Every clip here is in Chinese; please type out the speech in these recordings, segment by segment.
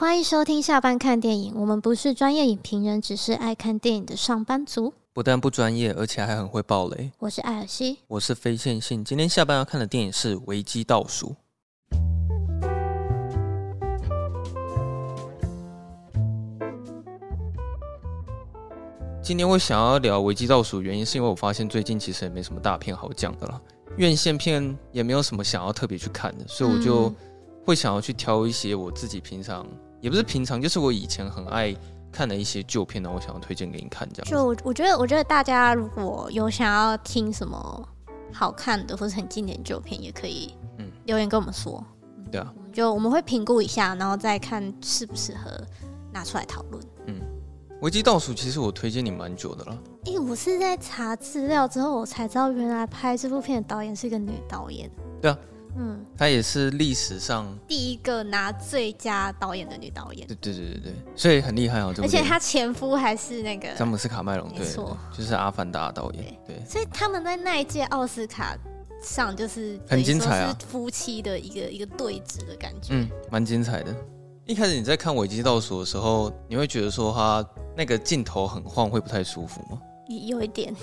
欢迎收听下班看电影。我们不是专业影评人，只是爱看电影的上班族。不但不专业，而且还很会爆雷。我是艾尔西，我是非线性。今天下班要看的电影是《危机倒数》。今天我想要聊《危机倒数》，原因是因为我发现最近其实也没什么大片好讲的了，院线片也没有什么想要特别去看的，所以我就会想要去挑一些我自己平常。也不是平常，就是我以前很爱看的一些旧片呢，我想要推荐给你看，这样。就我我觉得，我觉得大家如果有想要听什么好看的或者很经典旧片，也可以嗯留言跟我们说。嗯、对啊，就我们会评估一下，然后再看适不适合拿出来讨论。嗯，危机倒数其实我推荐你蛮久的了。哎、欸，我是在查资料之后，我才知道原来拍这部片的导演是一个女导演。对啊。嗯，她也是历史上第一个拿最佳导演的女导演。对对对对对，所以很厉害哦。而且她前夫还是那个詹姆斯卡麦隆，没错，就是《阿凡达》导演。对，对，所以他们在那一届奥斯卡上就是很精彩啊，夫妻的一个一个对峙的感觉。嗯，蛮精彩的。一开始你在看《危机倒数》的时候，你会觉得说他那个镜头很晃，会不太舒服吗？有一点。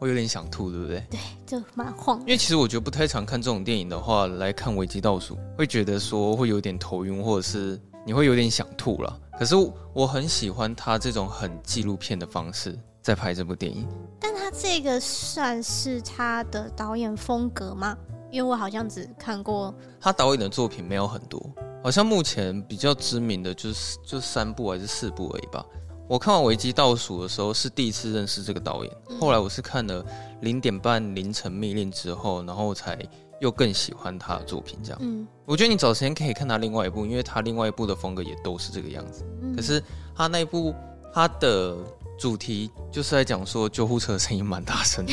会有点想吐，对不对？对，就蛮晃。因为其实我觉得不太常看这种电影的话，来看《危机倒数》，会觉得说会有点头晕，或者是你会有点想吐了。可是我很喜欢他这种很纪录片的方式在拍这部电影。但他这个算是他的导演风格吗？因为我好像只看过他导演的作品没有很多，好像目前比较知名的就是就三部还是四部而已吧。我看完《危机倒数》的时候是第一次认识这个导演，后来我是看了《零点半凌晨密令》之后，然后才又更喜欢他的作品。这样，嗯，我觉得你找时间可以看他另外一部，因为他另外一部的风格也都是这个样子。可是他那一部他的主题就是在讲说救护车的声音蛮大声的，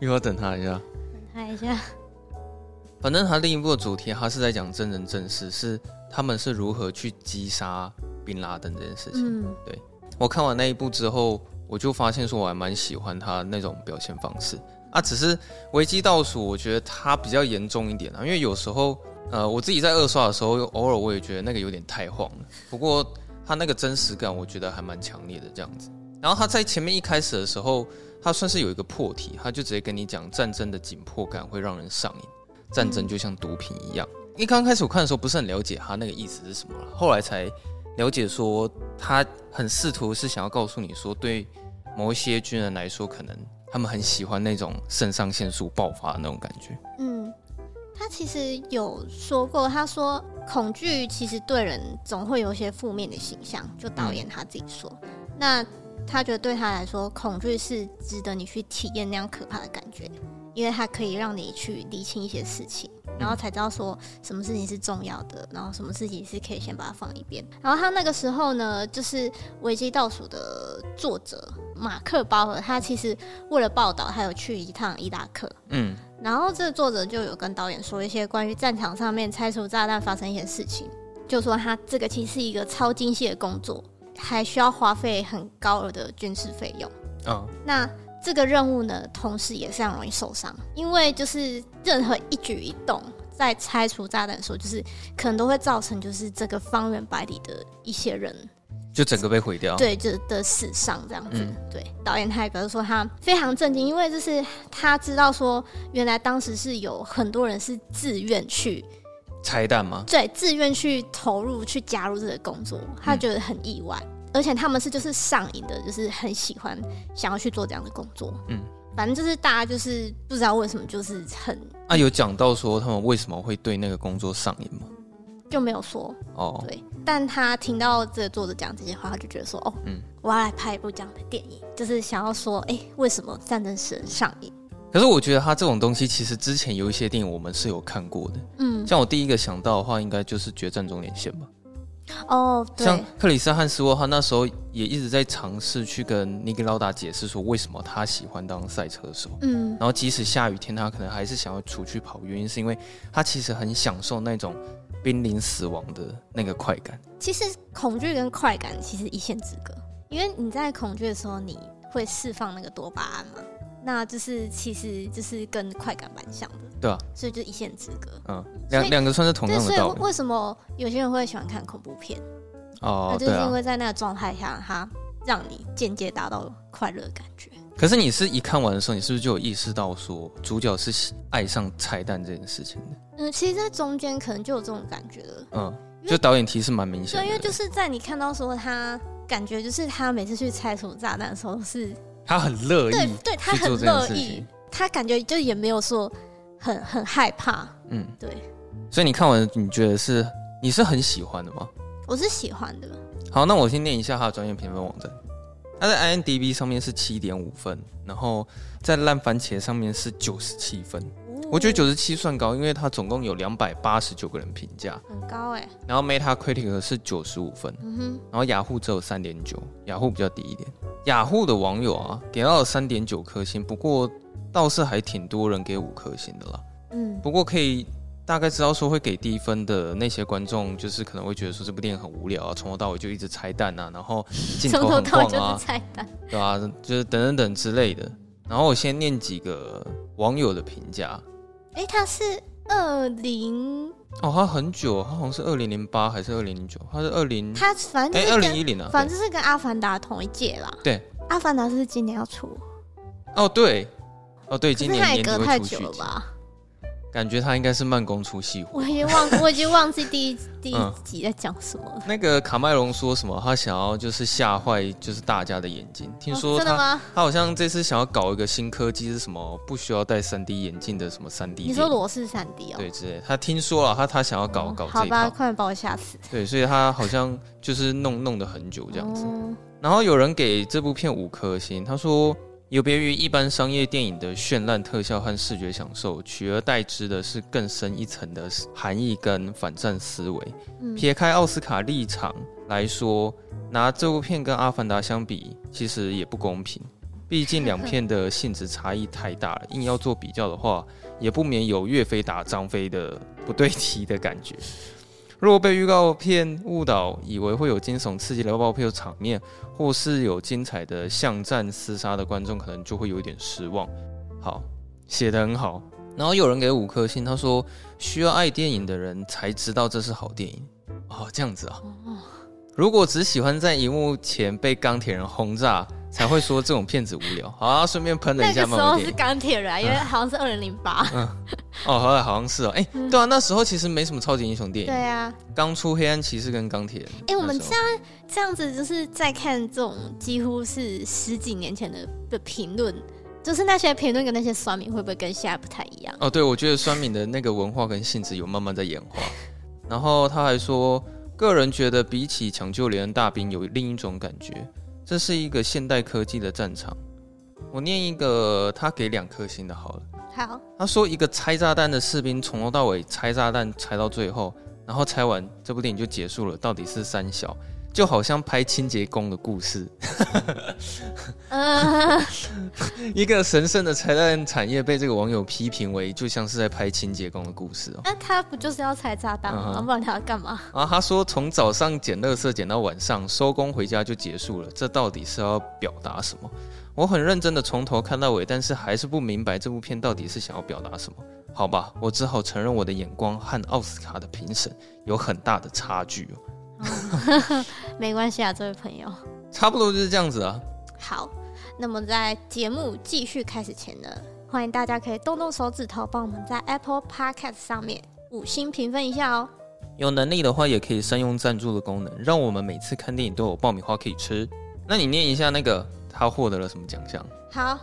一会儿等他一下，等他一下。反正他另一部的主题，他是在讲真人真事，是他们是如何去击杀。宾拉登这件事情，嗯，对，我看完那一部之后，我就发现说我还蛮喜欢他那种表现方式啊。只是危机倒数，我觉得他比较严重一点啊，因为有时候，呃，我自己在二刷的时候，偶尔我也觉得那个有点太晃了。不过他那个真实感，我觉得还蛮强烈的这样子。然后他在前面一开始的时候，他算是有一个破题，他就直接跟你讲战争的紧迫感会让人上瘾，战争就像毒品一样。一刚开始我看的时候不是很了解他那个意思是什么，后来才。了解说，他很试图是想要告诉你说，对某一些军人来说，可能他们很喜欢那种肾上腺素爆发的那种感觉。嗯，他其实有说过，他说恐惧其实对人总会有一些负面的形象。就导演他自己说，嗯、那他觉得对他来说，恐惧是值得你去体验那样可怕的感觉，因为它可以让你去理清一些事情。然后才知道说什么事情是重要的，然后什么事情是可以先把它放一边。然后他那个时候呢，就是《危机倒数》的作者马克·鲍尔，他其实为了报道，他有去一趟伊拉克。嗯。然后这个作者就有跟导演说一些关于战场上面拆除炸弹发生一些事情，就说他这个其实是一个超精细的工作，还需要花费很高额的军事费用。哦。那。这个任务呢，同时也非常容易受伤，因为就是任何一举一动，在拆除炸弹的时候，就是可能都会造成就是这个方圆百里的一些人，就整个被毁掉，对，就的死伤这样子。嗯、对，导演他也表示说他非常震惊，因为就是他知道说，原来当时是有很多人是自愿去拆弹吗？对，自愿去投入去加入这个工作，他觉得很意外。嗯而且他们是就是上瘾的，就是很喜欢想要去做这样的工作。嗯，反正就是大家就是不知道为什么就是很……啊，有讲到说他们为什么会对那个工作上瘾吗？就没有说哦。对，但他听到这个作者讲这些话，他就觉得说：“哦，嗯，我要来拍一部这样的电影，就是想要说，哎，为什么战争使人上瘾？”可是我觉得他这种东西其实之前有一些电影我们是有看过的。嗯，像我第一个想到的话，应该就是《决战终点线》吧。哦，对，像克里斯汉斯沃，他那时候也一直在尝试去跟尼基劳达解释说，为什么他喜欢当赛车手。嗯，然后即使下雨天，他可能还是想要出去跑，原因是因为他其实很享受那种濒临死亡的那个快感。其实恐惧跟快感其实一线之隔，因为你在恐惧的时候，你会释放那个多巴胺嘛，那就是其实就是跟快感蛮像的。对啊，所以就一线之隔。嗯，两两个算是同样的道理。所以为什么有些人会喜欢看恐怖片？哦，那就是因为在那个状态下，它让你间接达到快乐的感觉。可是你是一看完的时候，你是不是就有意识到说主角是爱上彩蛋这件事情的？嗯，其实，在中间可能就有这种感觉了。嗯，就导演提示蛮明显的。对，因为就是在你看到说他感觉就是他每次去拆除炸弹的时候是，他很乐意，对，对他很乐意，他感觉就也没有说很很害怕。嗯，对。所以你看完，你觉得是你是很喜欢的吗？我是喜欢的。好，那我先念一下他的专业评分网站。他在 IMDB 上面是七点五分，然后在烂番茄上面是九十七分。我觉得九十七算高，因为它总共有两百八十九个人评价，很高哎。然后 Metacritic 是九十五分，嗯哼。然后雅虎只有三点九，雅虎比较低一点。雅虎的网友啊，给到了三点九颗星，不过倒是还挺多人给五颗星的啦。嗯，不过可以。大概知道说会给低分的那些观众，就是可能会觉得说这部电影很无聊啊，从头到尾就一直拆弹啊，然后 镜头很晃啊，对啊？就是等等等之类的。然后我先念几个网友的评价。哎，他是二零哦，他很久，他好像是二零零八还是二零零九？他是二零，他反正哎二零一零啊，反正是跟阿凡达同一届啦。对，阿凡达是今年要出。哦对，哦对，今年年底会出续集。感觉他应该是慢工出细活。我已经忘，我已经忘记第一第一集在讲什么了。那个卡麦隆说什么？他想要就是吓坏就是大家的眼睛。听说真的吗？他好像这次想要搞一个新科技，是什么不需要戴三 D 眼镜的什么三 D？你说裸视三 D 哦？对，之类。他听说了，他他想要搞、哦、搞这吧，快点把我吓死。对，所以他好像就是弄弄得很久这样子。哦、然后有人给这部片五颗星，他说。有别于一般商业电影的绚烂特效和视觉享受，取而代之的是更深一层的含义跟反战思维。嗯、撇开奥斯卡立场来说，拿这部片跟《阿凡达》相比，其实也不公平。毕竟两片的性质差异太大了，硬要做比较的话，也不免有岳飞打张飞的不对题的感觉。若被预告片误导，以为会有惊悚刺激的爆破场面，或是有精彩的巷战厮杀的观众，可能就会有一点失望。好，写得很好。然后有人给五颗星，他说需要爱电影的人才知道这是好电影。哦，这样子啊。如果只喜欢在荧幕前被钢铁人轰炸，才会说这种片子无聊。好啊，顺便喷了一下。那个时候是钢铁人，啊因为好像是二零零八。嗯，哦，好像好像是哦。哎，对啊，那时候其实没什么超级英雄电影。对啊，刚出黑暗骑士跟钢铁人。哎，我们现在这样子就是在看这种几乎是十几年前的的评论，就是那些评论跟那些酸民会不会跟现在不太一样？哦，对，我觉得酸民的那个文化跟性质有慢慢在演化。然后他还说。个人觉得，比起抢救连恩大兵，有另一种感觉。这是一个现代科技的战场。我念一个，他给两颗星的，好了。好。他说，一个拆炸弹的士兵从头到尾拆炸弹拆到最后，然后拆完，这部电影就结束了。到底是三小？就好像拍清洁工的故事，一个神圣的彩蛋产业被这个网友批评为就像是在拍清洁工的故事哦。那他不就是要拆炸弹吗？不然他要干嘛？啊，他说从早上捡垃圾捡到晚上收工回家就结束了，这到底是要表达什么？我很认真的从头看到尾，但是还是不明白这部片到底是想要表达什么。好吧，我只好承认我的眼光和奥斯卡的评审有很大的差距哦。没关系啊，这位朋友，差不多就是这样子啊。好，那么在节目继续开始前呢，欢迎大家可以动动手指头，帮我们在 Apple Podcast 上面五星评分一下哦。有能力的话，也可以善用赞助的功能，让我们每次看电影都有爆米花可以吃。那你念一下那个他获得了什么奖项？好，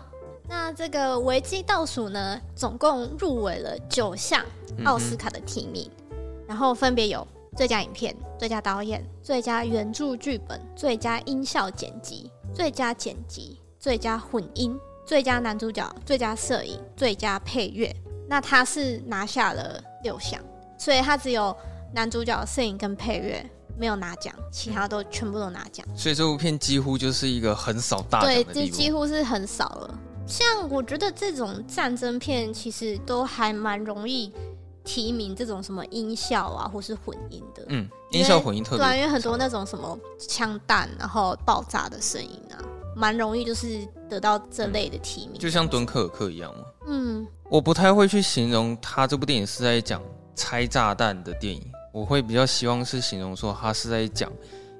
那这个维基倒数呢，总共入围了九项奥斯卡的提名，嗯、然后分别有。最佳影片、最佳导演、最佳原著剧本、最佳音效剪辑、最佳剪辑、最佳混音、最佳男主角、最佳摄影、最佳配乐。那他是拿下了六项，所以他只有男主角、摄影跟配乐没有拿奖，其他都全部都拿奖。所以这部片几乎就是一个很少大奖的。对，这几乎是很少了。像我觉得这种战争片其实都还蛮容易。提名这种什么音效啊，或是混音的，嗯，音效混音特别，对，因为很多那种什么枪弹然后爆炸的声音啊，蛮容易就是得到这类的提名，就像敦刻尔克一样嘛。嗯，我不太会去形容他这部电影是在讲拆炸弹的电影，我会比较希望是形容说他是在讲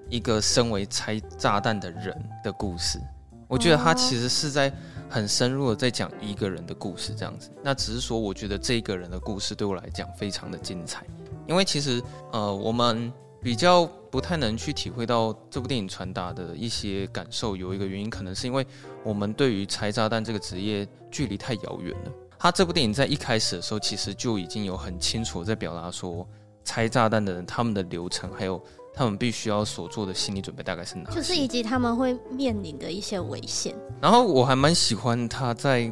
一个身为拆炸弹的人的故事。我觉得他其实是在很深入的在讲一个人的故事，这样子。那只是说，我觉得这个人的故事对我来讲非常的精彩，因为其实呃，我们。比较不太能去体会到这部电影传达的一些感受，有一个原因，可能是因为我们对于拆炸弹这个职业距离太遥远了。他这部电影在一开始的时候，其实就已经有很清楚在表达说，拆炸弹的人他们的流程，还有他们必须要所做的心理准备大概是哪，就是以及他们会面临的一些危险。然后我还蛮喜欢他在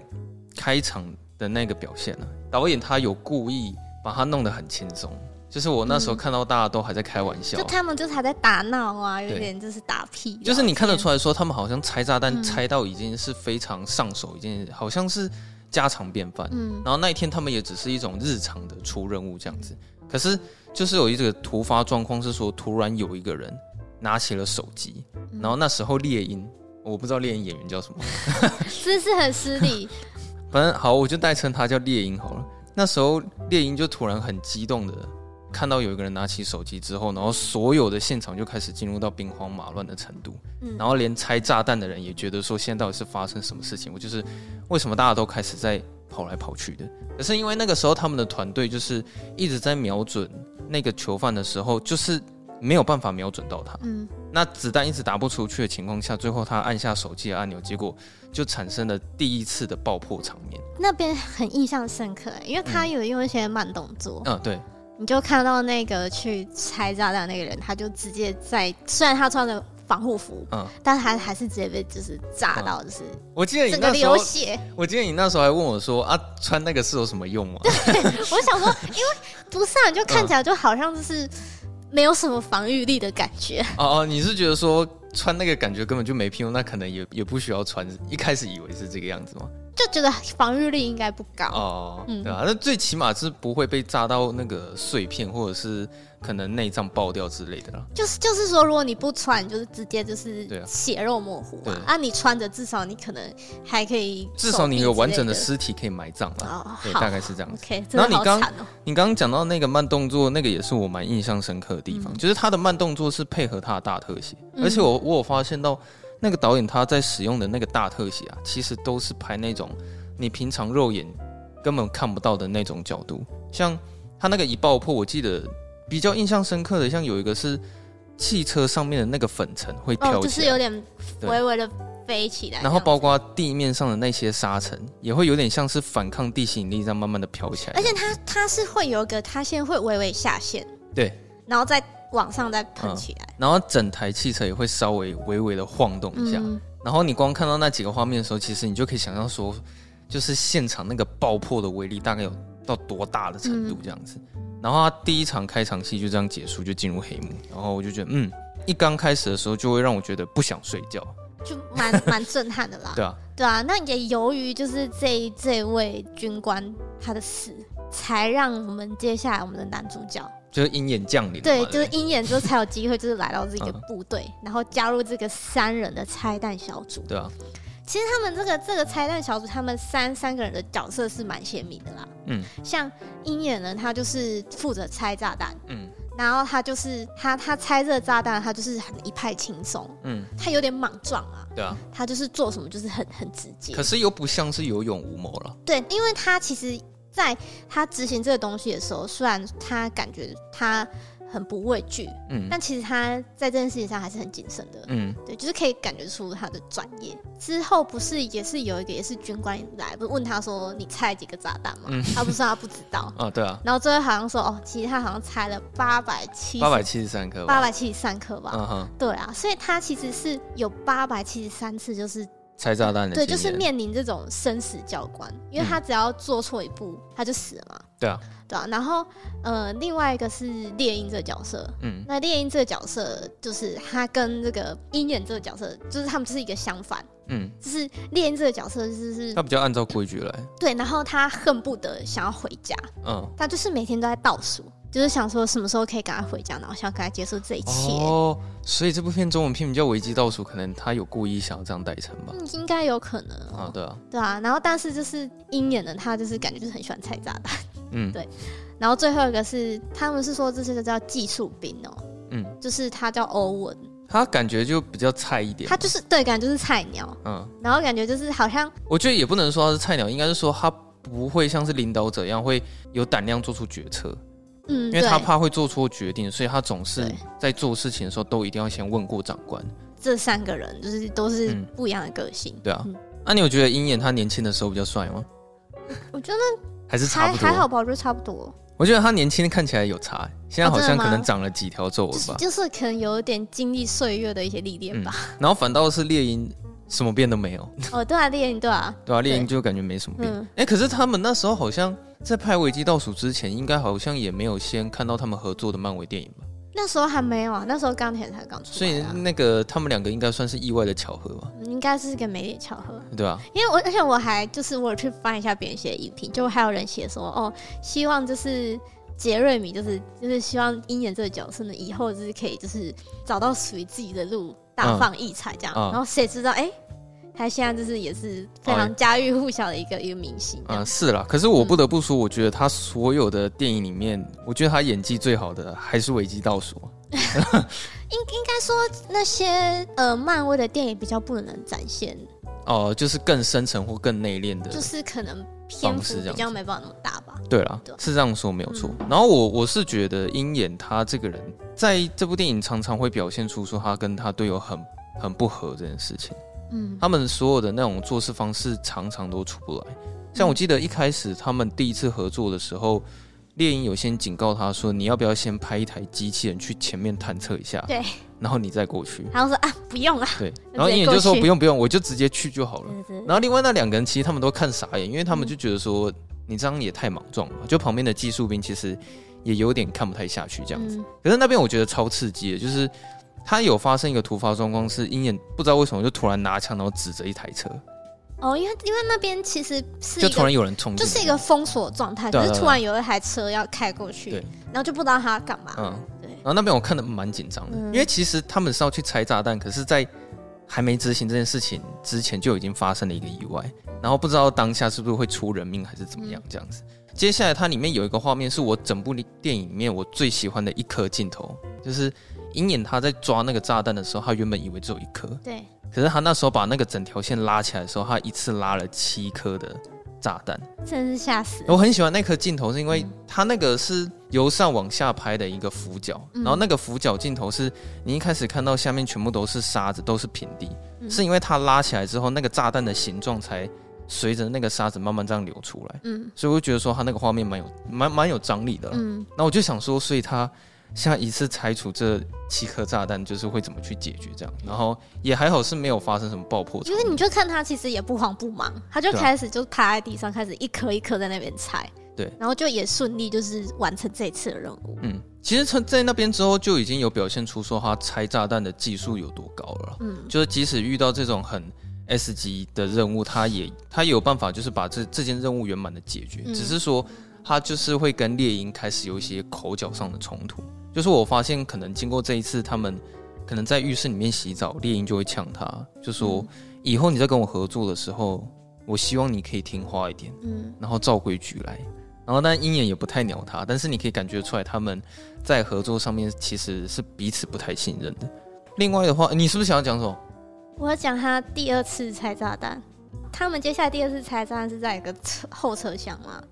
开场的那个表现呢、啊，导演他有故意把它弄得很轻松。就是我那时候看到大家都还在开玩笑，嗯、就他们就是还在打闹啊，有点就是打屁。就是你看得出来说，他们好像拆炸弹拆到已经是非常上手，已经好像是家常便饭。嗯，然后那一天他们也只是一种日常的出任务这样子。可是就是有一个突发状况是说，突然有一个人拿起了手机，然后那时候猎鹰，我不知道猎鹰演员叫什么，是是很失礼。反正好，我就代称他叫猎鹰好了。那时候猎鹰就突然很激动的。看到有一个人拿起手机之后，然后所有的现场就开始进入到兵荒马乱的程度，嗯，然后连拆炸弹的人也觉得说，现在到底是发生什么事情？我就是为什么大家都开始在跑来跑去的？可是因为那个时候他们的团队就是一直在瞄准那个囚犯的时候，就是没有办法瞄准到他，嗯，那子弹一直打不出去的情况下，最后他按下手机的按钮，结果就产生了第一次的爆破场面。那边很印象深刻，因为他有用一些慢动作，嗯，嗯，对。你就看到那个去拆炸弹那个人，他就直接在，虽然他穿着防护服，嗯，但他还是直接被就是炸到，就是我记得你那时候，我记得你那时候还问我说啊，穿那个是有什么用吗？对，我想说，因为不是啊，就看起来就好像就是没有什么防御力的感觉。哦哦，你是觉得说穿那个感觉根本就没屁用，那可能也也不需要穿，一开始以为是这个样子吗？就觉得防御力应该不高哦，嗯、对啊，那最起码是不会被炸到那个碎片，或者是可能内脏爆掉之类的啦。就是就是说，如果你不穿，就是直接就是血肉模糊嘛。啊，啊你穿着，至少你可能还可以，至少你有完整的尸体可以埋葬了。哦，对，大概是这样子。OK，然后你刚你刚刚讲到那个慢动作，那个也是我蛮印象深刻的地方，嗯、就是他的慢动作是配合他的大特写，嗯、而且我我有发现到那个导演他在使用的那个大特写啊，其实都是拍那种。你平常肉眼根本看不到的那种角度，像他那个一爆破，我记得比较印象深刻的，像有一个是汽车上面的那个粉尘会飘起来，哦，就是有点微微的飞起来，然后包括地面上的那些沙尘也会有点像是反抗地心引力这样慢慢的飘起来，而且它它是会有一个，它先会微微下陷，对，然后再往上再喷起来，嗯，然后整台汽车也会稍微微微的晃动一下，嗯，然后你光看到那几个画面的时候，其实你就可以想象说。就是现场那个爆破的威力大概有到多大的程度这样子，嗯、然后他第一场开场戏就这样结束，就进入黑幕，然后我就觉得，嗯，一刚开始的时候就会让我觉得不想睡觉，就蛮 蛮震撼的啦。对啊，对啊，那也由于就是这这位军官他的死，才让我们接下来我们的男主角就是鹰眼降临，对，就是鹰眼之后才有机会就是来到这个 部队，嗯、然后加入这个三人的拆弹小组。对啊。其实他们这个这个拆弹小组，他们三三个人的角色是蛮鲜明的啦。嗯，像鹰眼呢，他就是负责拆炸弹。嗯，然后他就是他他拆这个炸弹，他就是很一派轻松。嗯，他有点莽撞啊。对啊，他就是做什么就是很很直接。可是又不像是有勇无谋了。对，因为他其实在他执行这个东西的时候，虽然他感觉他。很不畏惧，嗯，但其实他在这件事情上还是很谨慎的，嗯，对，就是可以感觉出他的专业。之后不是也是有一个也是军官来，不是问他说，你拆几个炸弹吗？嗯，他不说他不知道，啊，对啊，然后最后好像说哦，其实他好像拆了八百七八百七十三颗，八百七十三颗吧，嗯哼，对啊，所以他其实是有八百七十三次就是拆炸弹的，对，就是面临这种生死教官，因为他只要做错一步，他就死了嘛，对啊。对啊，然后呃，另外一个是猎鹰这个角色，嗯，那猎鹰这个角色就是他跟这个鹰眼这个角色，就是他们就是一个相反，嗯，就是猎鹰这个角色就是他比较按照规矩来，对，然后他恨不得想要回家，嗯，他就是每天都在倒数，就是想说什么时候可以赶快回家，然后想赶快结束这一切。哦，所以这部片中文片名叫《危机倒数》，可能他有故意想要这样代称吧？应该有可能、哦、啊，对啊，对啊。然后但是就是鹰眼的他就是感觉就是很喜欢拆炸弹，嗯，对。然后最后一个是他们是说这是个叫技术兵哦，嗯，就是他叫欧文，他感觉就比较菜一点，他就是对，感觉就是菜鸟，嗯，然后感觉就是好像我觉得也不能说他是菜鸟，应该是说他不会像是领导者一样会有胆量做出决策。嗯，因为他怕会做错决定，所以他总是在做事情的时候都一定要先问过长官。这三个人就是都是不一样的个性。嗯、对啊，那、嗯啊、你有觉得鹰眼他年轻的时候比较帅吗？我觉得还是差不多，还好吧，我觉得差不多。我觉得他年轻看起来有差，现在好像可能长了几条皱纹吧、就是，就是可能有点经历岁月的一些历练吧、嗯。然后反倒是猎鹰。什么变都没有哦，对啊，猎鹰对啊，对啊，猎鹰就感觉没什么变。哎、可是他们那时候好像在拍《危机倒数》之前，应该好像也没有先看到他们合作的漫威电影吧？那时候还没有啊，那时候钢铁才刚出。所以那个他们两个应该算是意外的巧合吧？应该是个美丽巧合，对啊。因为我而且我还就是我有去翻一下别人写的影评，就还有人写说哦，希望就是杰瑞米就是就是希望鹰眼这个角色呢，以后就是可以就是找到属于自己的路，大放异彩这样。嗯、然后谁知道哎？欸他现在就是也是非常家喻户晓的一个、哎、一个明星啊，是啦。可是我不得不说，我觉得他所有的电影里面，嗯、我觉得他演技最好的还是《危机倒数》。应应该说那些呃，漫威的电影比较不能展现哦、呃，就是更深层或更内敛的，就是可能篇幅比较没办法那么大吧。对啦，是这样说没有错。嗯、然后我我是觉得鹰眼他这个人在这部电影常常会表现出说他跟他队友很很不合这件事情。嗯，他们所有的那种做事方式常常都出不来。像我记得一开始他们第一次合作的时候，猎鹰有先警告他说：“你要不要先派一台机器人去前面探测一下？对，然后你再过去。”然后说：“啊，不用了。”对，然后鹰眼就说：“不用不用，我就直接去就好了。对对对”然后另外那两个人其实他们都看傻眼，因为他们就觉得说：“你这样也太莽撞了。”就旁边的技术兵其实也有点看不太下去这样子。嗯、可是那边我觉得超刺激的，就是。他有发生一个突发状况，是鹰眼不知道为什么就突然拿枪，然后指着一台车。哦，因为因为那边其实是就突然有人冲，就是一个封锁状态，就是突然有一台车要开过去，对，然后就不知道他要干嘛。嗯，对。然后那边我看的蛮紧张的，嗯、因为其实他们是要去拆炸弹，可是，在还没执行这件事情之前，就已经发生了一个意外，然后不知道当下是不是会出人命还是怎么样这样子。嗯、接下来它里面有一个画面，是我整部电影里面我最喜欢的一颗镜头，就是。鹰眼他在抓那个炸弹的时候，他原本以为只有一颗，对。可是他那时候把那个整条线拉起来的时候，他一次拉了七颗的炸弹，真是吓死。我很喜欢那颗镜头，是因为他那个是由上往下拍的一个俯角，嗯、然后那个俯角镜头是你一开始看到下面全部都是沙子，都是平地，嗯、是因为他拉起来之后，那个炸弹的形状才随着那个沙子慢慢这样流出来。嗯，所以我就觉得说他那个画面蛮有蛮蛮有张力的。嗯，那我就想说，所以他。像一次拆除这七颗炸弹，就是会怎么去解决这样？然后也还好是没有发生什么爆破。因为你就看他其实也不慌不忙，他就开始就趴在地上，开始一颗一颗在那边拆。对，然后就也顺利就是完成这次的任务。嗯，其实从在那边之后就已经有表现出说他拆炸弹的技术有多高了。嗯，就是即使遇到这种很 S 级的任务，他也他也有办法就是把这这件任务圆满的解决。嗯，只是说他就是会跟猎鹰开始有一些口角上的冲突。就是我发现，可能经过这一次，他们可能在浴室里面洗澡，猎鹰就会呛他，就说以后你在跟我合作的时候，我希望你可以听话一点，嗯，然后照规矩来。然后，但鹰眼也不太鸟他，但是你可以感觉出来，他们在合作上面其实是彼此不太信任的。另外的话，你是不是想要讲什么？我要讲他第二次拆炸弹，他们接下来第二次拆炸弹是在一个车后车厢吗？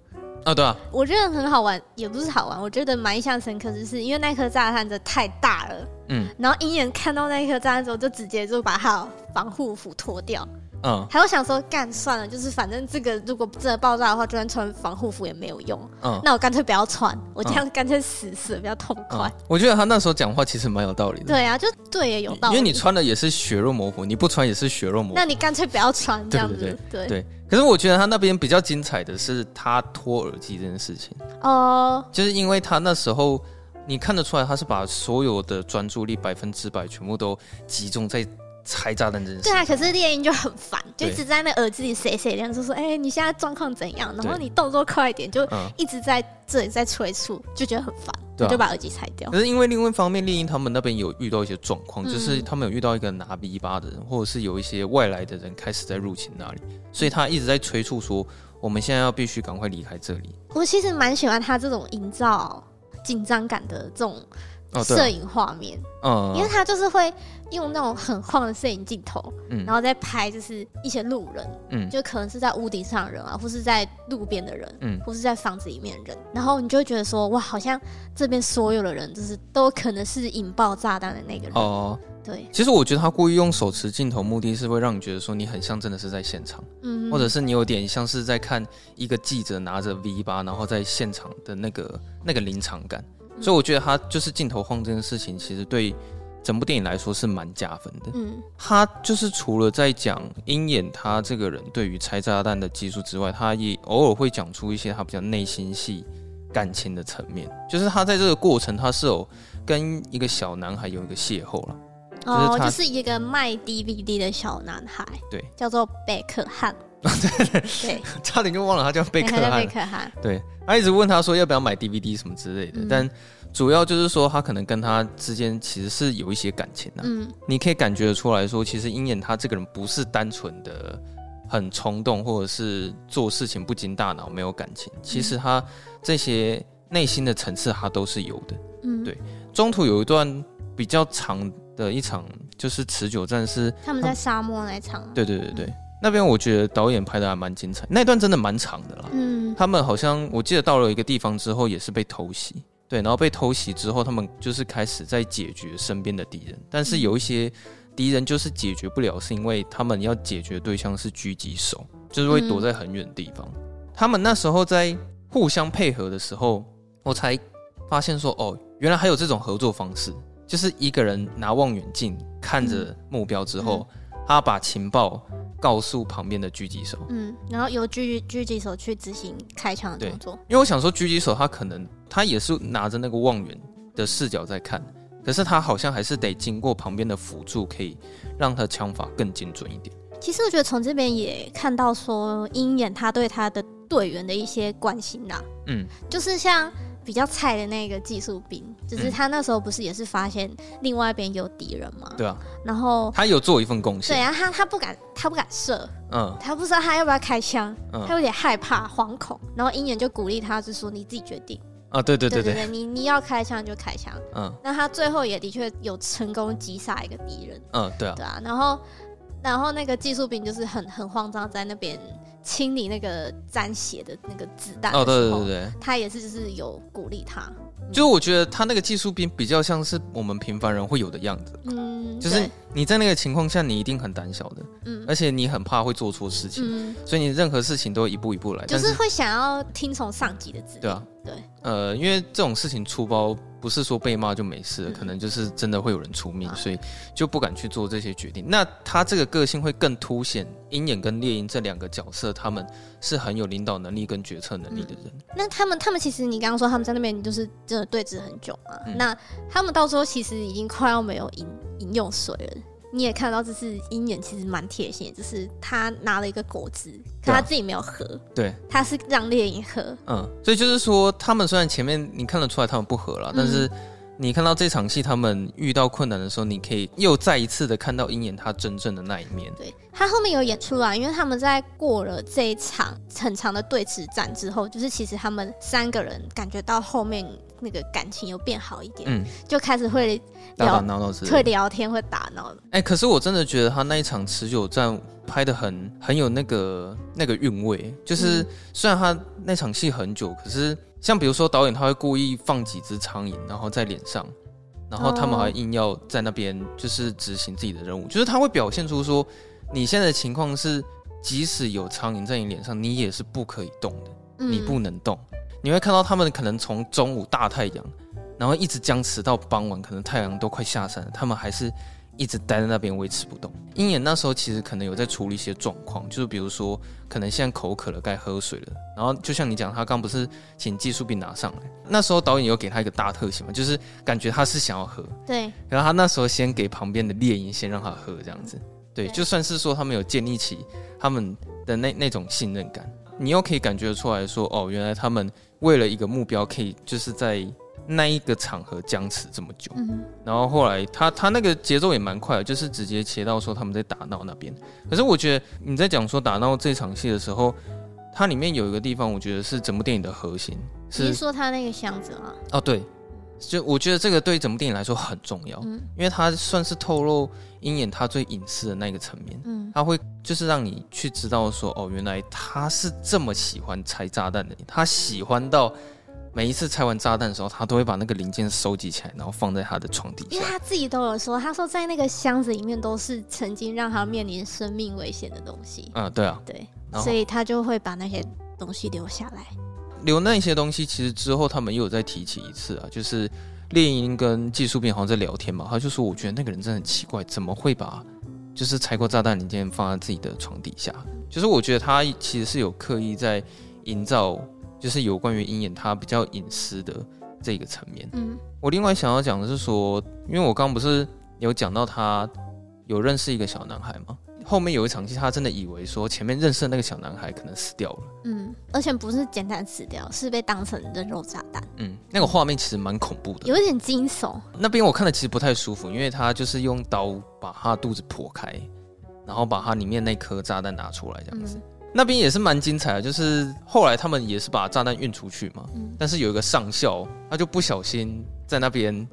啊，对啊，我觉得很好玩，也不是好玩，我觉得蛮印象深刻，就是因为那颗炸弹真的太大了，嗯，然后鹰眼看到那颗炸弹之后，就直接就把它防护服脱掉。嗯，还有想说干算了，就是反正这个如果真的爆炸的话，就算穿防护服也没有用。嗯，那我干脆不要穿，我这样干脆死死比较痛快。我觉得他那时候讲话其实蛮有道理的。对啊，就对也有道理。因为你穿的也是血肉模糊，你不穿也是血肉模糊。那你干脆不要穿这样子。对对。可是我觉得他那边比较精彩的是他脱耳机这件事情。哦。就是因为他那时候你看得出来，他是把所有的专注力百分之百全部都集中在。拆炸弹这件事。对啊，可是猎鹰就很烦，就一直在那耳机里谁谁亮，就说：“哎、欸，你现在状况怎样？”然后你动作快一点，就一直在这里在催促，就觉得很烦。我就把耳机拆掉。可是因为另外一方面，猎鹰他们那边有遇到一些状况，嗯、就是他们有遇到一个拿 V 八的人，或者是有一些外来的人开始在入侵那里，所以他一直在催促说，我们现在要必须赶快离开这里。我其实蛮喜欢他这种营造紧张感的这种摄影画面，哦啊、嗯，因为他就是会。用那种很晃的摄影镜头，嗯，然后再拍就是一些路人，嗯，就可能是在屋顶上的人啊，或是在路边的人，嗯，或是在房子里面的人，然后你就会觉得说，哇，好像这边所有的人就是都可能是引爆炸弹的那个人。哦。对，其实我觉得他故意用手持镜头，目的是会让你觉得说你很像真的是在现场，嗯，或者是你有点像是在看一个记者拿着 V 八然后在现场的那个那个临场感。嗯，所以我觉得他就是镜头晃这件事情，其实对。整部电影来说是蛮加分的。嗯，他就是除了在讲鹰眼他这个人对于拆炸弹的技术之外，他也偶尔会讲出一些他比较内心戏、感情的层面。就是他在这个过程，他是有跟一个小男孩有一个邂逅了。哦，就是一个卖 DVD 的小男孩，对，叫做贝克汉。对对对，差点就忘了他叫贝克汉。贝克汉，对，他一直问他说要不要买 DVD 什么之类的，嗯、但。主要就是说，他可能跟他之间其实是有一些感情的。嗯，你可以感觉得出来说，其实鹰眼他这个人不是单纯的很冲动，或者是做事情不经大脑、没有感情。其实他这些内心的层次，他都是有的。嗯，对。中途有一段比较长的一场，就是持久战，是他们在沙漠那一场。对对对对，那边我觉得导演拍的还蛮精彩，那段真的蛮长的啦。嗯，他们好像我记得到了一个地方之后，也是被偷袭。对，然后被偷袭之后，他们就是开始在解决身边的敌人，但是有一些敌人就是解决不了，是因为他们要解决对象是狙击手，就是会躲在很远的地方。嗯、他们那时候在互相配合的时候，我才发现说，哦，原来还有这种合作方式，就是一个人拿望远镜看着目标之后，嗯、他把情报。告诉旁边的狙击手，嗯，然后由狙狙击手去执行开枪的动作。因为我想说，狙击手他可能他也是拿着那个望远的视角在看，可是他好像还是得经过旁边的辅助，可以让他枪法更精准一点。其实我觉得从这边也看到说，鹰眼他对他的队员的一些关心啦，嗯，就是像。比较菜的那个技术兵，就是他那时候不是也是发现另外一边有敌人吗？对啊，然后他有做一份贡献。对啊，他他不敢，他不敢射，嗯，他不知道他要不要开枪，嗯，他有点害怕、惶恐。然后鹰眼就鼓励他，就说你自己决定。啊，对对对对，对，对，对，你你要开枪就开枪，嗯。那他最后也的确有成功击杀一个敌人，嗯，对啊，对啊。然后然后那个技术兵就是很很慌张，在那边。清理那个沾血的那个子弹哦，对对对对，他也是就是有鼓励他，就我觉得他那个技术兵比较像是我们平凡人会有的样子，嗯，就是你在那个情况下，你一定很胆小的，嗯，而且你很怕会做错事情，嗯，所以你任何事情都一步一步来，就是会想要听从上级的指令，对啊，对，呃，因为这种事情出包。不是说被骂就没事了，可能就是真的会有人出面，所以就不敢去做这些决定。那他这个个性会更凸显鹰眼跟猎鹰这两个角色，他们是很有领导能力跟决策能力的人。嗯、那他们，他们其实你刚刚说他们在那边就是真的对峙很久嘛？嗯、那他们到时候其实已经快要没有饮饮用水了。你也看到，这是鹰眼其实蛮贴心，就是他拿了一个果汁，可他自己没有喝，对，他是让猎鹰喝，嗯，所以就是说，他们虽然前面你看得出来他们不合了，嗯、但是你看到这场戏，他们遇到困难的时候，你可以又再一次的看到鹰眼他真正的那一面。对，他后面有演出来，因为他们在过了这一场很长的对峙战之后，就是其实他们三个人感觉到后面。那个感情有变好一点，嗯，就开始会聊打打闹闹，会聊天，会打闹。哎、欸，可是我真的觉得他那一场持久战拍的很很有那个那个韵味。就是虽然他那场戏很久，可是像比如说导演他会故意放几只苍蝇，然后在脸上，然后他们还硬要在那边就是执行自己的任务，就是他会表现出说你现在的情况是，即使有苍蝇在你脸上，你也是不可以动的，你不能动。嗯你会看到他们可能从中午大太阳，然后一直僵持到傍晚，可能太阳都快下山了，他们还是一直待在那边维持不动。鹰眼那时候其实可能有在处理一些状况，就是比如说可能现在口渴了，该喝水了。然后就像你讲，他刚不是请技术兵拿上来，那时候导演有给他一个大特写嘛，就是感觉他是想要喝，对。然后他那时候先给旁边的猎鹰先让他喝，这样子，对，对就算是说他们有建立起他们的那那种信任感，你又可以感觉出来说，哦，原来他们。为了一个目标，可以就是在那一个场合僵持这么久。嗯然后后来他他那个节奏也蛮快的，就是直接切到说他们在打闹那边。可是我觉得你在讲说打闹这场戏的时候，它里面有一个地方，我觉得是整部电影的核心。是说他那个箱子吗？哦，对。就我觉得这个对整部电影来说很重要，嗯，因为它算是透露鹰眼他最隐私的那个层面，嗯，他会就是让你去知道说，哦，原来他是这么喜欢拆炸弹的，他喜欢到每一次拆完炸弹的时候，他都会把那个零件收集起来，然后放在他的床底下。因为他自己都有说，他说在那个箱子里面都是曾经让他面临生命危险的东西。嗯，对啊，对，所以他就会把那些东西留下来。留那些东西，其实之后他们又有再提起一次啊，就是猎鹰跟技术兵好像在聊天嘛，他就说，我觉得那个人真的很奇怪，怎么会把就是拆过炸弹零件放在自己的床底下？就是我觉得他其实是有刻意在营造，就是有关于鹰眼他比较隐私的这个层面。嗯，我另外想要讲的是说，因为我刚刚不是有讲到他有认识一个小男孩吗？后面有一场戏，他真的以为说前面认识的那个小男孩可能死掉了。嗯，而且不是简单死掉，是被当成人肉炸弹。嗯，那个画面其实蛮恐怖的，有点惊悚。那边我看的其实不太舒服，因为他就是用刀把他肚子剖开，然后把他里面那颗炸弹拿出来这样子。嗯、那边也是蛮精彩的，就是后来他们也是把炸弹运出去嘛。嗯。但是有一个上校，他就不小心在那边。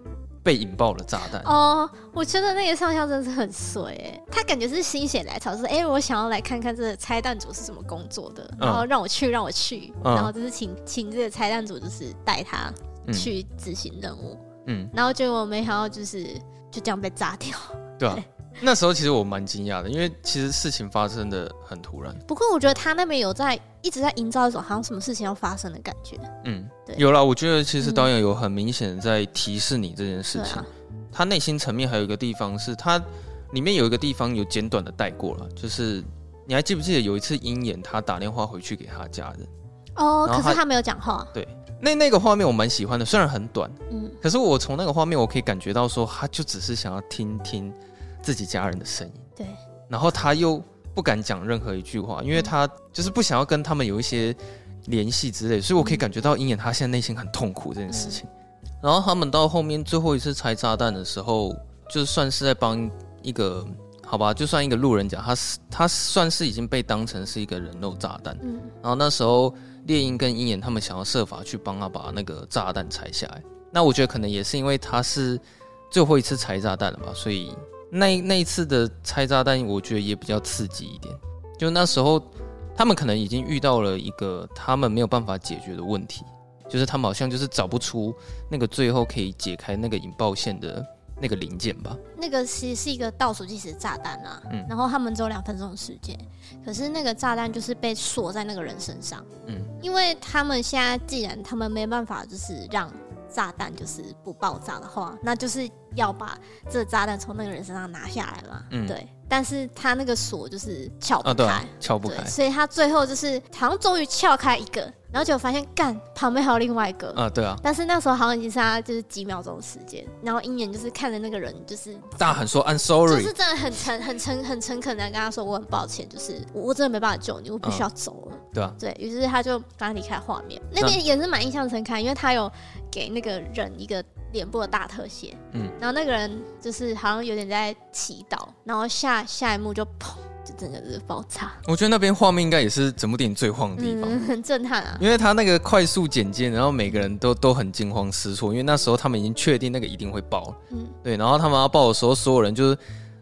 被引爆了炸弹。哦！我觉得那个上校真的是很衰哎，他感觉是心血来潮，说哎、欸，我想要来看看这个拆弹组是怎么工作的，然后让我去，让我去，嗯、然后就是请请这个拆弹组就是带他去执行任务，嗯，然后结果没想到就是就这样被炸掉，对啊。对那时候其实我蛮惊讶的，因为其实事情发生的很突然。不过我觉得他那边有在一直在营造一种好像什么事情要发生的感觉。嗯，对，有啦。我觉得其实导演有很明显在提示你这件事情。嗯、他内心层面还有一个地方是他里面有一个地方有简短的带过了，就是你还记不记得有一次鹰眼他打电话回去给他家人？哦，可是他没有讲话。对，那那个画面我蛮喜欢的，虽然很短，嗯，可是我从那个画面我可以感觉到说，他就只是想要听听。自己家人的声音，对，然后他又不敢讲任何一句话，因为他就是不想要跟他们有一些联系之类，所以我可以感觉到鹰眼他现在内心很痛苦这件事情。嗯、然后他们到后面最后一次拆炸弹的时候，就算是在帮一个好吧，就算一个路人甲，他是他算是已经被当成是一个人肉炸弹。嗯，然后那时候猎鹰跟鹰眼他们想要设法去帮他把那个炸弹拆下来。那我觉得可能也是因为他是最后一次拆炸弹了吧，所以。那那一次的拆炸弹，我觉得也比较刺激一点。就那时候，他们可能已经遇到了一个他们没有办法解决的问题，就是他们好像就是找不出那个最后可以解开那个引爆线的那个零件吧。那个其实是一个倒数计时炸弹啊，嗯，然后他们只有两分钟的时间，可是那个炸弹就是被锁在那个人身上，嗯，因为他们现在既然他们没办法，就是让。炸弹就是不爆炸的话，那就是要把这个炸弹从那个人身上拿下来嘛。嗯，对。但是他那个锁就是撬不开，撬、不开。所以他最后就是好像终于撬开一个，然后就发现干旁边还有另外一个。啊，对啊。但是那时候好像已经剩下就是几秒钟的时间，然后鹰眼就是看着那个人，就是大喊说 “I'm sorry”，就是真的很诚、很诚、很诚恳的跟他说我很抱歉，就是我真的没办法救你，我必须要走了。对啊。对，于是他就刚离开画面，那边也是蛮印象深刻，因为他有给那个人一个。脸部的大特写，嗯，然后那个人就是好像有点在祈祷，然后下下一幕就砰，就整个是爆炸。我觉得那边画面应该也是整部电影最晃的地方，嗯，很震撼啊！因为他那个快速剪接，然后每个人都都很惊慌失措，因为那时候他们已经确定那个一定会爆，嗯，对，然后他们要爆的时候，所有人就是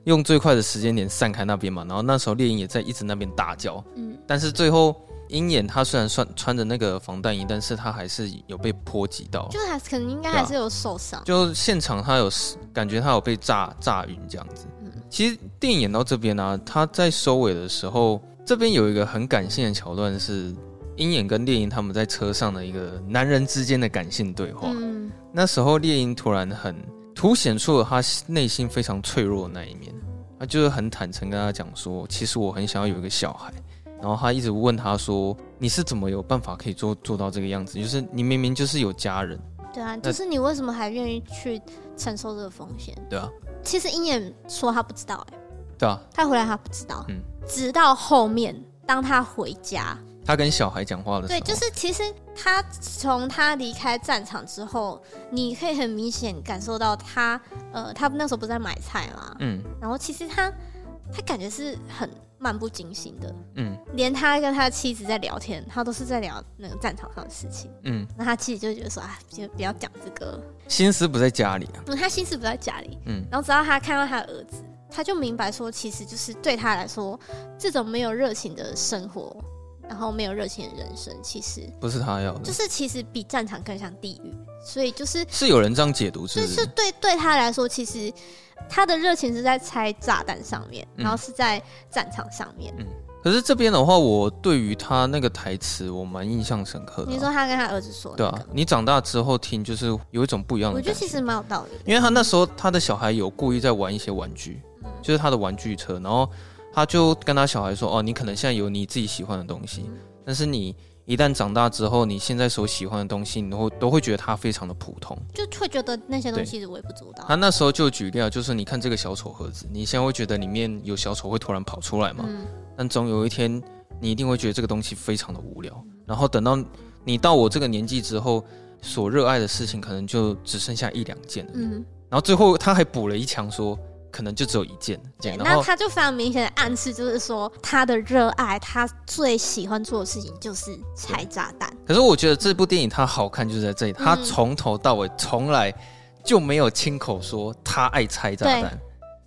用最快的时间点散开那边嘛，然后那时候猎鹰也在一直那边大叫，嗯，但是最后。鹰眼他虽然穿穿着那个防弹衣，但是他还是有被波及到，就还是可能应该还是有受伤。啊、就现场他有感觉他有被炸炸晕这样子。嗯、其实电影演到这边呢、啊，他在收尾的时候，这边有一个很感性的桥段，是鹰眼跟猎鹰他们在车上的一个男人之间的感性对话。嗯、那时候猎鹰突然很凸显出了他内心非常脆弱的那一面，他就是很坦诚跟他讲说，其实我很想要有一个小孩。然后他一直问他说：“你是怎么有办法可以做做到这个样子？就是你明明就是有家人，对啊，就是你为什么还愿意去承受这个风险？对啊，其实鹰眼说他不知道，哎，对啊，他回来他不知道，嗯，直到后面当他回家，他跟小孩讲话的时候，对，就是其实他从他离开战场之后，你可以很明显感受到他，呃，他那时候不是在买菜嘛，嗯，然后其实他他感觉是很漫不经心的，嗯，连他跟他妻子在聊天，他都是在聊那个战场上的事情，嗯，那他妻子就觉得说啊，就不要讲这个，心思不在家里啊，嗯，他心思不在家里，嗯，然后直到他看到他的儿子，他就明白说，其实就是对他来说，这种没有热情的生活。然后没有热情的人生，其实不是他要的，就是其实比战场更像地狱。所以就是是有人这样解读，是不是？就是对对他来说，其实他的热情是在拆炸弹上面，嗯、然后是在战场上面。嗯，可是这边的话，我对于他那个台词，我蛮印象深刻的、啊。你说他跟他儿子说、那个，对啊，你长大之后听，就是有一种不一样的。我觉得其实蛮有道理的，因为他那时候他的小孩有故意在玩一些玩具，嗯、就是他的玩具车，然后他就跟他小孩说：“哦，你可能现在有你自己喜欢的东西。嗯”但是你一旦长大之后，你现在所喜欢的东西，你都会都会觉得它非常的普通，就会觉得那些东西是微不足道。他那时候就举例啊，就是你看这个小丑盒子，你现在会觉得里面有小丑会突然跑出来嘛？嗯。但总有一天，你一定会觉得这个东西非常的无聊。然后等到你到我这个年纪之后，所热爱的事情可能就只剩下一两件了。嗯。然后最后他还补了一枪说。可能就只有一件，件，那他就非常明显的暗示，就是说他的热爱，他最喜欢做的事情就是拆炸弹。可是我觉得这部电影它好看就是在这里，他从头到尾从来就没有亲口说他爱拆炸弹，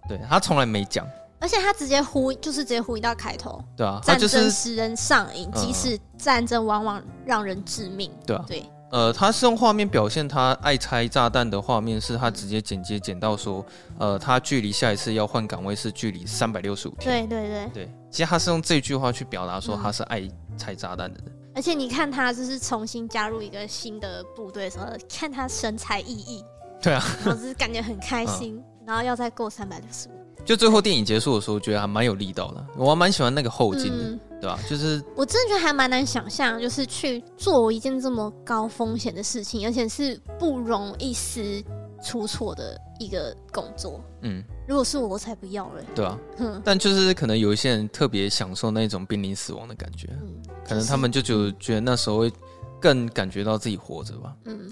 对，他从来没讲，而且他直接呼，就是直接呼应到开头，对啊，战争使人上瘾，即使战争往往让人致命，对啊，对。呃，他是用画面表现他爱拆炸弹的画面，是他直接剪接剪到说，呃，他距离下一次要换岗位是距离三百六十五天。对对对对，其实他是用这句话去表达说他是爱拆炸弹的人。而且你看他就是重新加入一个新的部队的时候，看他神采奕奕。对啊，就是感觉很开心，嗯、然后要再过三百六十五。就最后电影结束的时候，我觉得还蛮有力道的，我还蛮喜欢那个后劲的。嗯对吧？就是我真的觉得还蛮难想象，就是去做一件这么高风险的事情，而且是不容一丝出错的一个工作。嗯，如果是我，我才不要嘞。对啊，嗯，但就是可能有一些人特别享受那种濒临死亡的感觉，嗯，可能他们就就觉得那时候会更感觉到自己活着吧。嗯，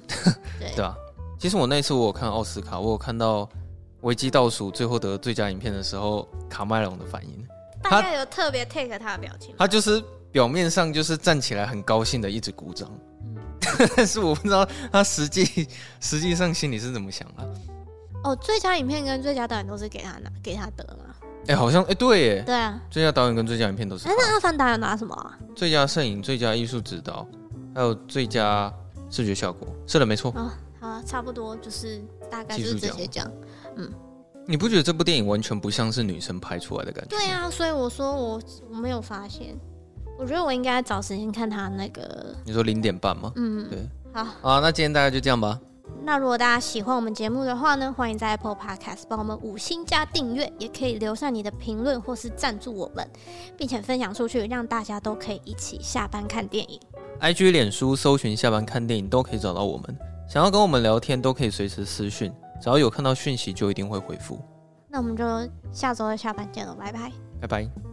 对，对啊。其实我那一次我有看奥斯卡，我有看到危机倒数最后得最佳影片的时候，卡麦隆的反应。大家有特别 take 他的表情，他就是表面上就是站起来很高兴的一直鼓掌，嗯、但是我不知道他实际实际上心里是怎么想的。哦，最佳影片跟最佳导演都是给他拿给他得吗？哎、欸，好像哎、欸，对耶，对啊，最佳导演跟最佳影片都是。哎，那阿凡达有拿什么啊？最佳摄影、最佳艺术指导，还有最佳视觉效果，是的，没错。哦，好，差不多就是大概就是这些奖，嗯。你不觉得这部电影完全不像是女生拍出来的感觉？对啊，所以我说我我没有发现，我觉得我应该找时间看他那个。你说零点半吗？嗯，对。好，啊，那今天大概就这样吧。那如果大家喜欢我们节目的话呢，欢迎在 Apple Podcast 帮我们五星加订阅，也可以留下你的评论或是赞助我们，并且分享出去，让大家都可以一起下班看电影。IG、脸书搜寻下班看电影都可以找到我们，想要跟我们聊天都可以随时私讯。只要有看到讯息，就一定会回复。那我们就下周的下班见了，拜拜，拜拜。